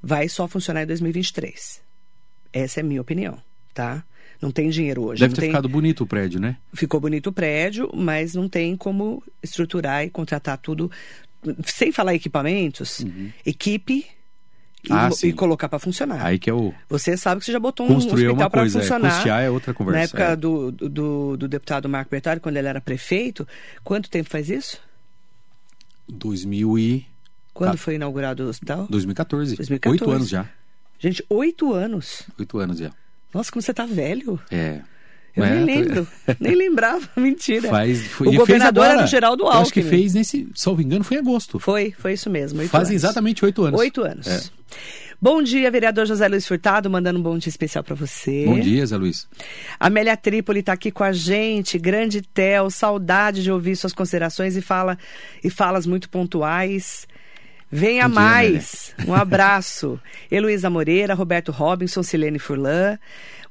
Vai só funcionar em 2023. Essa é a minha opinião tá? Não tem dinheiro hoje. Deve ter tem... ficado bonito o prédio, né? Ficou bonito o prédio, mas não tem como estruturar e contratar tudo. Sem falar equipamentos, uhum. equipe e, ah, e colocar para funcionar. Aí que é o. Você sabe que você já botou um Construir hospital para é, funcionar. É, custear é outra conversa. Na época é. do, do, do, deputado Marco Bertari, quando ele era prefeito, quanto tempo faz isso? 2000 e... Quando tá. foi inaugurado o hospital? 2014. 2014. Oito anos já. Gente, oito anos. Oito anos já. Nossa, como você tá velho. É. Eu é, nem lembro, (laughs) nem lembrava, (laughs) mentira. Faz, foi, o governador era o Geraldo Alckmin. Acho que fez nesse, salvo engano, foi em agosto. Foi, foi isso mesmo. Fazem exatamente oito anos. Oito anos. É. Bom dia, vereador José Luiz Furtado, mandando um bom dia especial para você. Bom dia, Zé Luiz. Amélia Trípoli está aqui com a gente, grande Tel, saudade de ouvir suas considerações e, fala, e falas muito pontuais. Venha mais. um abraço. (laughs) Heloísa Moreira, Roberto Robinson, Silene Furlan.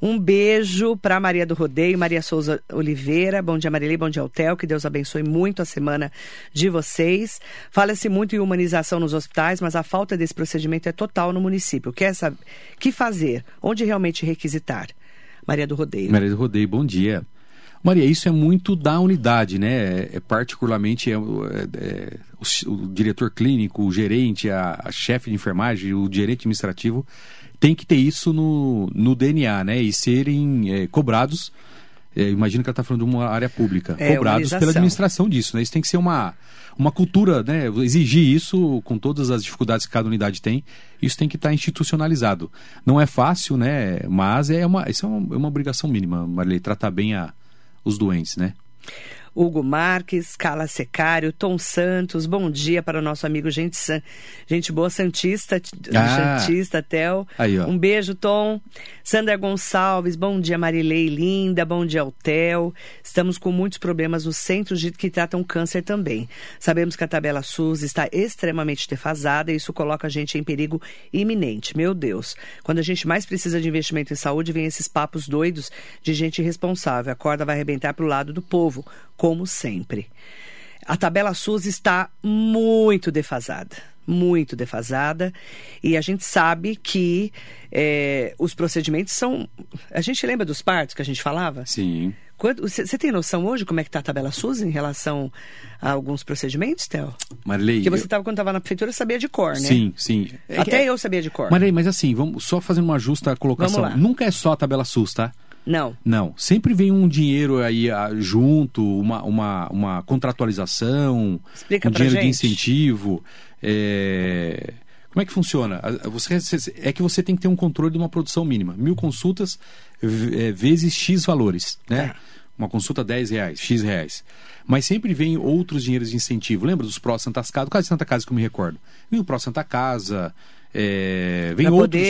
Um beijo para Maria do Rodeio, Maria Souza Oliveira. Bom dia, Marilei. Bom dia, Altel. Que Deus abençoe muito a semana de vocês. Fala-se muito em humanização nos hospitais, mas a falta desse procedimento é total no município. Quer saber? que fazer? Onde realmente requisitar? Maria do Rodeio. Maria do Rodeio, bom dia. Maria, isso é muito da unidade, né? É, é particularmente é, é, é o, o, diretor clínico, o gerente, a, a chefe de enfermagem, o gerente administrativo tem que ter isso no, no DNA, né? E serem é, cobrados. É, imagino que ela está falando de uma área pública, é, cobrados pela administração disso, né? Isso tem que ser uma, uma cultura, né? Exigir isso com todas as dificuldades que cada unidade tem, isso tem que estar tá institucionalizado. Não é fácil, né? Mas é uma, isso é uma, é uma obrigação mínima, Marilei, tratar bem a, os doentes, né? Hugo Marques, Carla Secário, Tom Santos, bom dia para o nosso amigo gente, gente boa Santista, ah, Santista, Tel. Aí, um beijo, Tom. Sandra Gonçalves, bom dia Marilei Linda, bom dia Tel. Estamos com muitos problemas nos centros de que tratam câncer também. Sabemos que a tabela SUS está extremamente defasada e isso coloca a gente em perigo iminente. Meu Deus, quando a gente mais precisa de investimento em saúde, vem esses papos doidos de gente irresponsável. A corda vai arrebentar para o lado do povo como sempre. A tabela SUS está muito defasada muito defasada e a gente sabe que é, os procedimentos são. A gente lembra dos partos que a gente falava? Sim. Você tem noção hoje como é que está a tabela SUS em relação a alguns procedimentos, Theo? Marley. Porque você estava, eu... quando estava na prefeitura, sabia de cor, né? Sim, sim. Até é... eu sabia de cor. Marley, mas assim, vamos só fazendo uma justa colocação. Nunca é só a tabela SUS, tá? Não. Não. Sempre vem um dinheiro aí ah, junto, uma, uma, uma contratualização, Explica um dinheiro gente. de incentivo. É... Como é que funciona? Você, é que você tem que ter um controle de uma produção mínima. Mil consultas é, vezes X valores, né? É. Uma consulta 10 reais, X reais. Mas sempre vem outros dinheiros de incentivo. Lembra dos Pró Santa Casa? O caso de Santa Casa que eu me recordo. Vem o Pró Santa Casa, é, vem, outros,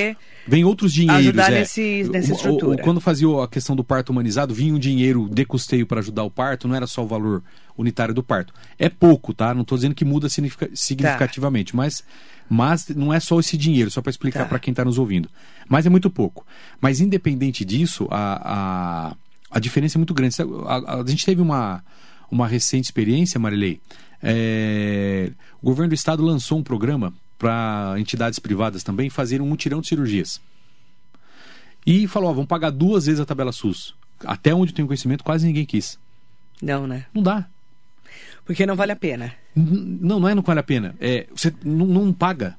vem outros dinheiros. Ajudar é. nesse, nessa estrutura. O, o, quando fazia a questão do parto humanizado, vinha um dinheiro de custeio para ajudar o parto, não era só o valor unitário do parto. É pouco, tá? Não estou dizendo que muda significativamente, tá. mas, mas não é só esse dinheiro, só para explicar tá. para quem está nos ouvindo. Mas é muito pouco. Mas independente disso, a, a, a diferença é muito grande. A, a, a gente teve uma, uma recente experiência, Marilei. É, o governo do estado lançou um programa para entidades privadas também fazerem um mutirão de cirurgias. E falou: ó, vamos pagar duas vezes a tabela SUS. Até onde eu tenho conhecimento, quase ninguém quis. Não, né? Não dá. Porque não vale a pena. N- Não, não é não vale a pena. É, você não, paga.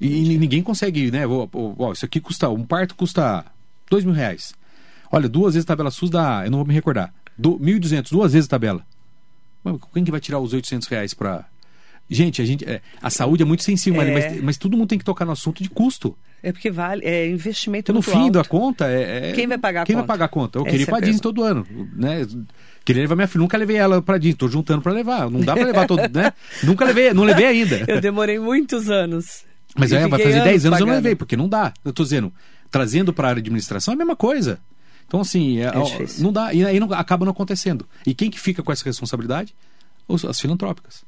E, e ninguém consegue, né? Ó, ó, isso aqui custa, um parto custa dois mil reais. Olha, duas vezes a tabela SUS dá, eu não vou me recordar, do, 1.200, duas vezes a tabela. Mas quem que vai tirar os 800 reais pra... Gente, a, gente, é, a saúde é muito sensível, É. mas, mas todo mundo tem que tocar no assunto de custo. É porque vale, é investimento no muito fim alto. da conta, é, é- Quem vai pagar a Quem conta? vai pagar a conta? Eu Essa queria ir é a pra Disney todo ano, né? Queria levar minha filha, nunca levei ela pra Disney, tô juntando pra levar. Não dá pra levar todo, né? (laughs) Nunca levei, não levei ainda. Eu demorei muitos anos. Mas é, vai fazer 10 anos eu não pagando. levei, porque não dá. Eu tô dizendo, trazendo para a área de administração é a mesma coisa. Então, assim, é, difícil. não dá, e aí não, acaba não acontecendo. E quem que fica com essa responsabilidade? Os- as filantrópicas.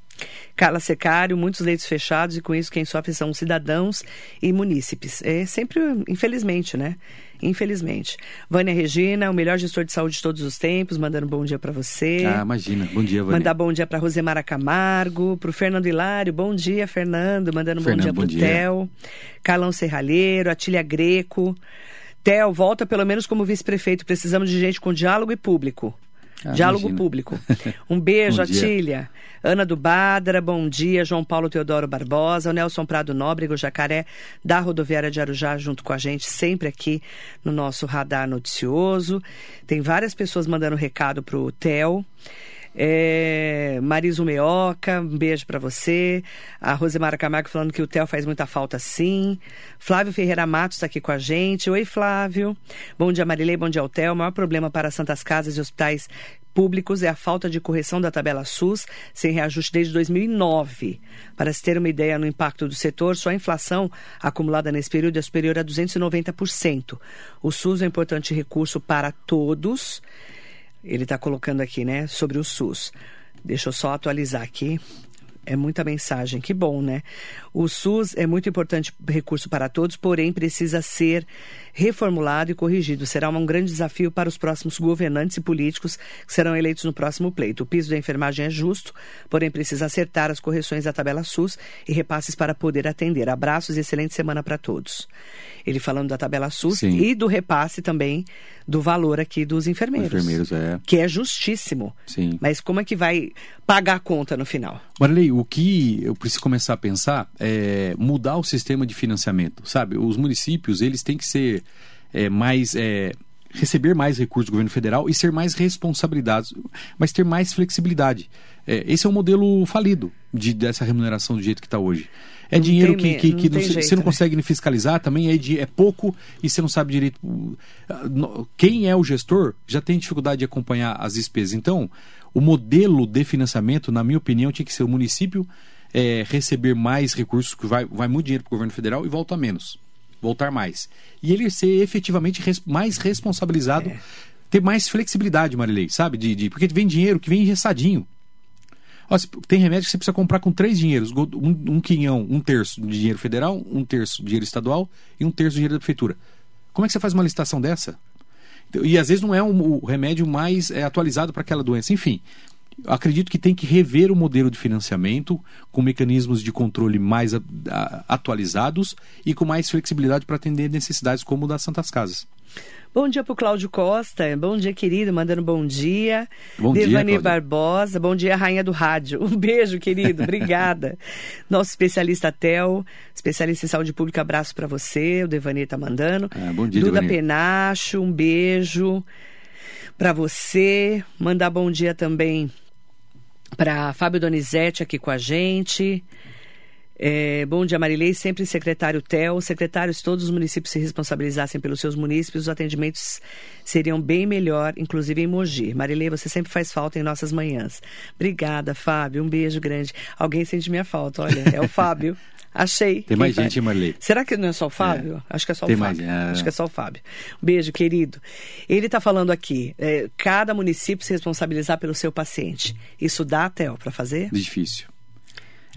Carla Secário, muitos leitos fechados e com isso quem sofre são cidadãos e munícipes. É sempre, infelizmente, né? Infelizmente. Vânia Regina, o melhor gestor de saúde de todos os tempos, mandando um bom dia para você. Ah, imagina. Bom dia, Vânia. Mandar bom dia para Rosemara Camargo, para o Fernando Hilário, bom dia, Fernando, mandando um bom Fernando, dia bom para o dia. Theo, Carlão Serralheiro, Atília Greco. Theo, volta pelo menos como vice-prefeito, precisamos de gente com diálogo e público. Ah, diálogo imagina. público. Um beijo. (laughs) Atília. Ana do Badra, bom dia. João Paulo Teodoro Barbosa, o Nelson Prado Nóbrega, o Jacaré da Rodoviária de Arujá, junto com a gente, sempre aqui no nosso radar noticioso. Tem várias pessoas mandando recado pro Theo. É, Mariso Meoca, um beijo pra você. A Rosemara Camargo falando que o Theo faz muita falta sim. Flávio Ferreira Matos está aqui com a gente. Oi, Flávio. Bom dia, Marilei. Bom dia, ao Theo. O maior problema para Santas Casas e hospitais públicos é a falta de correção da tabela SUS, sem reajuste desde 2009. Para se ter uma ideia no impacto do setor, só a inflação acumulada nesse período é superior a 290%. O SUS é um importante recurso para todos. Ele está colocando aqui, né, sobre o SUS. Deixa eu só atualizar aqui. É muita mensagem, que bom, né? O SUS é muito importante recurso para todos, porém precisa ser reformulado e corrigido. Será um grande desafio para os próximos governantes e políticos que serão eleitos no próximo pleito. O piso da enfermagem é justo, porém precisa acertar as correções da tabela SUS e repasses para poder atender. Abraços e excelente semana para todos. Ele falando da tabela SUS Sim. e do repasse também do valor aqui dos enfermeiros. Enfermeiros, é. Que é justíssimo. Sim. Mas como é que vai pagar a conta no final? Marilei, o que eu preciso começar a pensar é mudar o sistema de financiamento, sabe? Os municípios, eles têm que ser é, mais... é, receber mais recursos do governo federal e ser mais responsabilizados, mas ter mais flexibilidade. É, esse é um modelo falido de, dessa remuneração do jeito que está hoje. É Não dinheiro tem que, que, que não você jeito, não né? consegue fiscalizar também, é, de- é pouco e você não sabe direito. Quem é o gestor já tem dificuldade de acompanhar as despesas. Então, o modelo de financiamento, na minha opinião, tinha que ser o município é, receber mais recursos, que vai, vai muito dinheiro para o governo federal e volta menos. Voltar mais. E ele ser efetivamente res- mais responsabilizado, É. ter mais flexibilidade, Marilei, sabe? De, de- porque vem dinheiro que vem engessadinho. Ó, tem remédio que você precisa comprar com três dinheiros: um, um quinhão, um terço de dinheiro federal, um terço de dinheiro estadual e um terço de dinheiro da prefeitura. Como é que você faz uma licitação dessa? Então, E às vezes não é um- o remédio mais é, atualizado para aquela doença. Enfim, acredito que tem que rever o modelo de financiamento com mecanismos de controle mais a- a- atualizados e com mais flexibilidade para atender necessidades como o das Santas Casas. Bom dia para o Cláudio Costa. Bom dia, querido. Mandando bom dia. Bom dia, Devani Cláudio. Barbosa. Bom dia, rainha do rádio. Um beijo, querido. (laughs) Obrigada. Nosso especialista Tel, especialista em saúde pública, abraço para você. O Devani está mandando. Ah, bom dia, Duda. Penacho, um beijo para você. Mandar bom dia também para Fábio Donizete aqui com a gente. É, bom dia, Marilei. Sempre secretário TEL. Secretários, todos os municípios se responsabilizassem pelos seus munícipes, os atendimentos seriam bem melhor, inclusive em Mogi. Marilei, você sempre faz falta em nossas manhãs. Obrigada, Fábio. Um beijo grande. Alguém sente minha falta, olha. É o Fábio. (laughs) Achei. Tem mais gente, Marilei? Será que não é só o Fábio? Acho que é só Tem o mais, Fábio. é. Acho que é só o Fábio. Um beijo, querido. Ele está falando aqui, é, cada município se responsabilizar pelo seu paciente. Isso dá, Theo, para fazer? Difícil.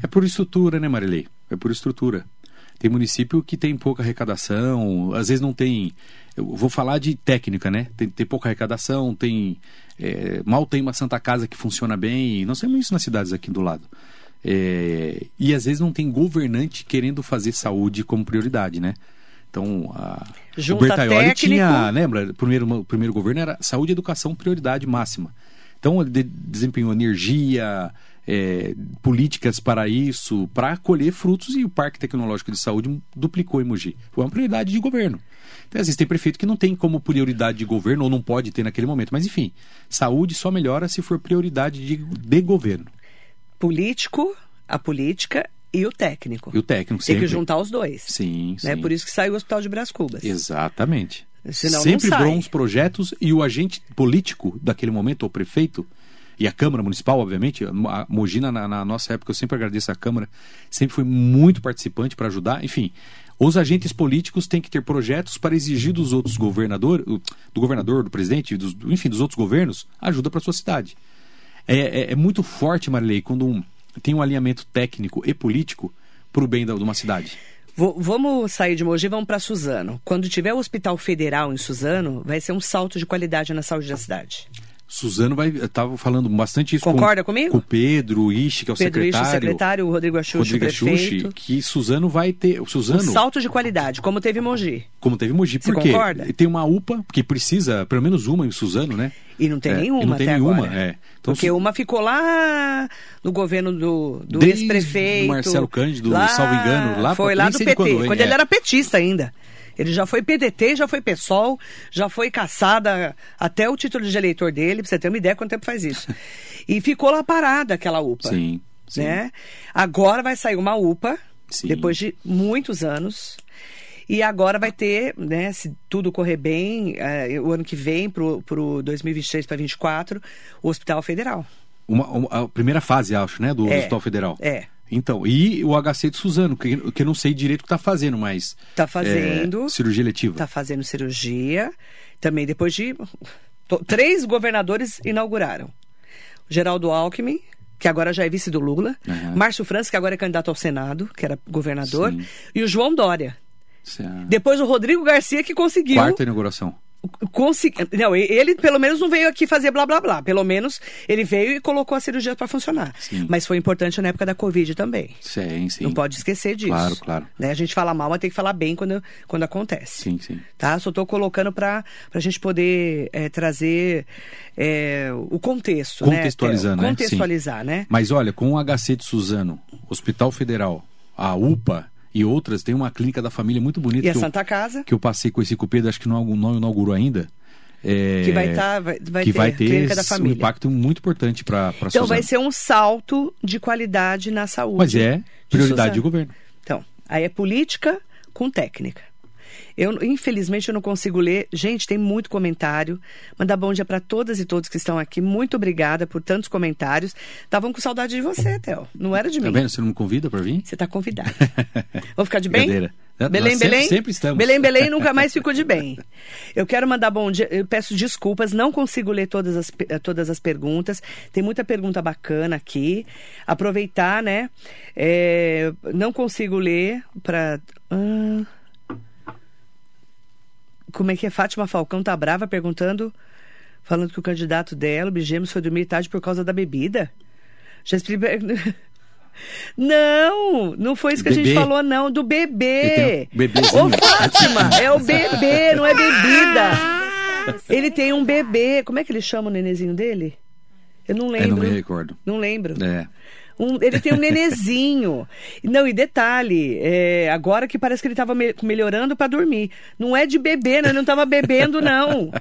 É por estrutura, né, Marilei? É por estrutura. Tem município que tem pouca arrecadação, às vezes não tem. Eu vou falar de técnica, né? Tem, tem pouca arrecadação, tem. é, mal tem uma Santa Casa que funciona bem. Nós temos isso nas cidades aqui do lado. É, e às vezes não tem governante querendo fazer saúde como prioridade, né? Então, a, Junta o Bertaioli técnico. tinha, lembra? O primeiro, o primeiro governo era saúde e educação prioridade máxima. Então, ele de- desempenhou energia, é, políticas para isso, para colher frutos e o Parque Tecnológico de Saúde duplicou em Mogi. Foi uma prioridade de governo. Então, às vezes tem prefeito que não tem como prioridade de governo ou não pode ter naquele momento. Mas, enfim, saúde só melhora se for prioridade de, de governo. Político, a política e o técnico. E o técnico Tem sempre. que juntar os dois. Sim, sim. Né? Por isso que saiu o Hospital de Brás Cubas. Exatamente. Senão Sempre bons projetos e o agente político daquele momento, o prefeito, e a Câmara Municipal, obviamente, a Mogina, na, na nossa época, eu sempre agradeço a Câmara, sempre foi muito participante para ajudar. Enfim, os agentes políticos têm que ter projetos para exigir dos outros governadores, do governador, do presidente, dos, enfim, dos outros governos, ajuda para sua cidade. É, é, é muito forte, Marilei, quando um, tem um alinhamento técnico e político para o bem da, de uma cidade. Vamos sair de Mogi, vamos para Suzano. Quando tiver o Hospital Federal em Suzano, vai ser um salto de qualidade na saúde da cidade. Suzano vai. Estava falando bastante isso Concorda com, comigo? com o Pedro Ishi, que é o Pedro Ixo, o secretário. secretário, o Rodrigo Axuxi, Rodrigo Axuxi, que Suzano vai ter. O Um Suzano, salto de qualidade, como teve Mogi. como teve Mogi, Você por quê? concorda? Tem uma UPA, que precisa, pelo menos uma em Suzano, né? E não tem É, nenhuma não tem nenhuma, agora. é. Então, Porque uma ficou lá no governo do, do ex-prefeito. Marcelo Cândido, lá, salvo engano, lá Foi lá do PT, quando, quando, é. ele era petista ainda. Ele já foi PDT, já foi PSOL, já foi caçada até o título de eleitor dele, pra você ter uma ideia quanto tempo faz isso. (laughs) e ficou lá parada aquela UPA. Sim, sim. Né? Agora vai sair uma UPA, Sim. depois de muitos anos. E agora vai ter, né, se tudo correr bem, eh, o ano que vem, pro, pro 2023 para 2024, o Hospital Federal. Uma, uma- a primeira fase, acho, né? Do É, Hospital Federal. é. Então, e o HC de Suzano, que, que eu não sei direito o que está fazendo, mas. Tá fazendo. é, cirurgia letiva. Está fazendo cirurgia. Também depois de. to- Três governadores inauguraram. O Geraldo Alckmin, que agora já é vice do Lula. Aham. Márcio França, que agora é candidato ao Senado, que era governador. Sim. E o João Dória. Essa é Depois o Rodrigo Garcia, que conseguiu. Quarta inauguração. Consegui... Não, ele pelo menos não veio aqui fazer blá blá blá. Pelo menos ele veio e colocou a cirurgia para funcionar. Sim. Mas foi importante na época da Covid também. Sim, sim. Não pode esquecer disso. Claro, claro. Né? A gente fala mal, mas tem que falar bem quando, quando acontece. Sim, sim. Tá? Só estou colocando para a gente poder é, trazer é, o contexto. Contextualizando, né? né? Contextualizar, né? Mas olha, com o HC de Suzano, Hospital Federal, a UPA e outras, tem uma clínica da família muito bonita E a que, Santa eu, Casa, que eu passei com esse Pedro, acho que não, não inaugurou ainda. É, que vai, tá, vai, vai que ter, vai ter um impacto muito importante para então Suzano. vai ser um salto de qualidade na saúde. Mas é prioridade de Suzano. governo. Então, aí é política com técnica. Eu, infelizmente, eu não consigo ler. Gente, tem muito comentário. Mandar bom dia para todas e todos que estão aqui. Muito obrigada por tantos comentários. Estavam com saudade de você, Theo. Não era de Tá mim. vendo? Você não me convida para vir? Você está convidado. (laughs) Vou ficar de bem? Belém, sempre- Belém? sempre estamos. Belém, Belém, nunca mais ficou de bem. Eu quero mandar bom dia. Eu peço desculpas, não consigo ler todas as, eh, todas as perguntas. Tem muita pergunta bacana aqui. Aproveitar, né? É, não consigo ler para. Como é que é? Fátima Falcão tá brava perguntando, falando que o candidato dela, o Bigemos, foi dormir tarde por causa da bebida. Já expliquei. (laughs) Não, não foi isso que a gente Bebê. falou, não, do bebê. um bebezinho. Ô, Fátima, é o bebê, não é bebida. Ele tem um bebê. Como é que ele chama o nenezinho dele? Eu não É, não lembro. me recordo. Não lembro. É. Um- ele tem um nenezinho. (laughs) Não, e detalhe, é, agora que parece que ele estava melhorando para dormir. Não é de beber, né? Ele não estava bebendo, não.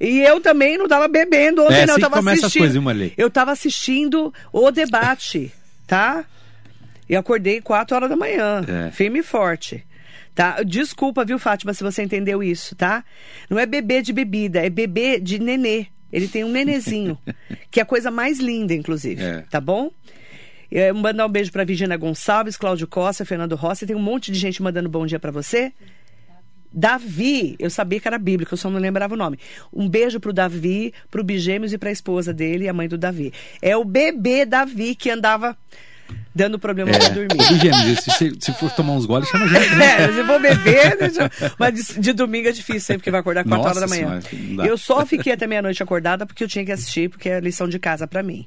E eu também não estava bebendo ontem, É não. assim Eu as assistindo. coisas, Marley? Eu estava assistindo o debate, tá? E acordei 4 horas da manhã. É. Firme e forte. Tá? Desculpa, viu, Fátima, se você entendeu isso, tá? Não é bebê de bebida, é bebê de nenê. Ele tem um nenezinho, (laughs) que é a coisa mais linda, inclusive. É. Tá bom? Eu mandar um beijo pra Virginia Gonçalves, Cláudio Costa, Fernando Rossi. Tem um monte de gente mandando bom dia pra você. Davi, eu sabia que era bíblico, eu só não lembrava o nome. Um beijo pro Davi, pro Bigêmeos e pra esposa dele, a mãe do Davi. É o bebê Davi que andava dando problema pra É. dormir. Ô, Gêmeos, se, se for tomar uns goles, chama gente, né? (laughs) É, se vou beber, deixa... mas de, de domingo é difícil sempre, porque vai acordar 4 Nossa horas da manhã. Senhora. Eu só fiquei até meia-noite acordada porque eu tinha que assistir, porque é lição de casa pra mim.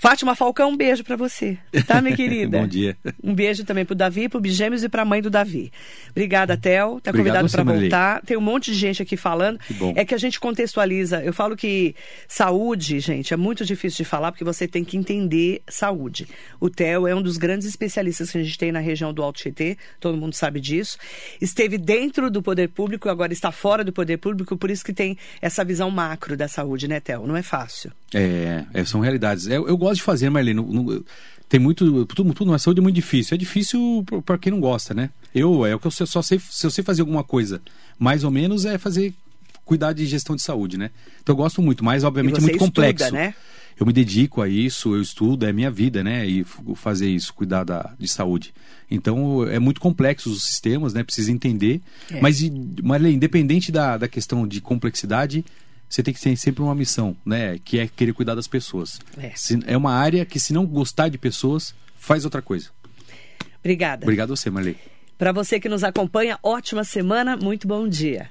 Fátima Falcão, um beijo para você, tá, minha (laughs) querida? Bom dia. Um beijo também pro Davi, pro Bigêmeos e pra mãe do Davi. Obrigada, Tel. Tá Obrigado convidado para voltar. Tem um monte de gente aqui falando. Que. É que a gente contextualiza. Eu falo que saúde, gente, é muito difícil de falar porque você tem que entender saúde. O Tel é um dos grandes especialistas que a gente tem na região do Alto Tietê, todo mundo sabe disso. Esteve dentro do poder público, agora está fora do poder público, por isso que tem essa visão macro da saúde, né, Tel? Não é fácil. É, é, são realidades. Eu, eu gosto de fazer, Marlene. não- não- tem muito. Tudo, tudo na saúde é muito difícil. É difícil para quem não gosta, né? Eu, é o que eu só sei. Se eu sei fazer alguma coisa, mais ou menos, é fazer. Cuidar de gestão de saúde, né? Então eu gosto muito, mas obviamente é muito estuda, complexo. né? Eu me dedico a isso, eu estudo, é minha vida, né? E fazer isso, cuidar da, de saúde. Então é muito complexo os sistemas, né? Precisa entender. É. Mas, Marlene, independente da, da questão de complexidade, você tem que ter sempre uma missão, né? Que é querer cuidar das pessoas. É. Se- é uma área que, se não gostar de pessoas, faz outra coisa. Obrigada. Obrigado a você, Marlene. Para você que nos acompanha, ótima semana, muito bom dia.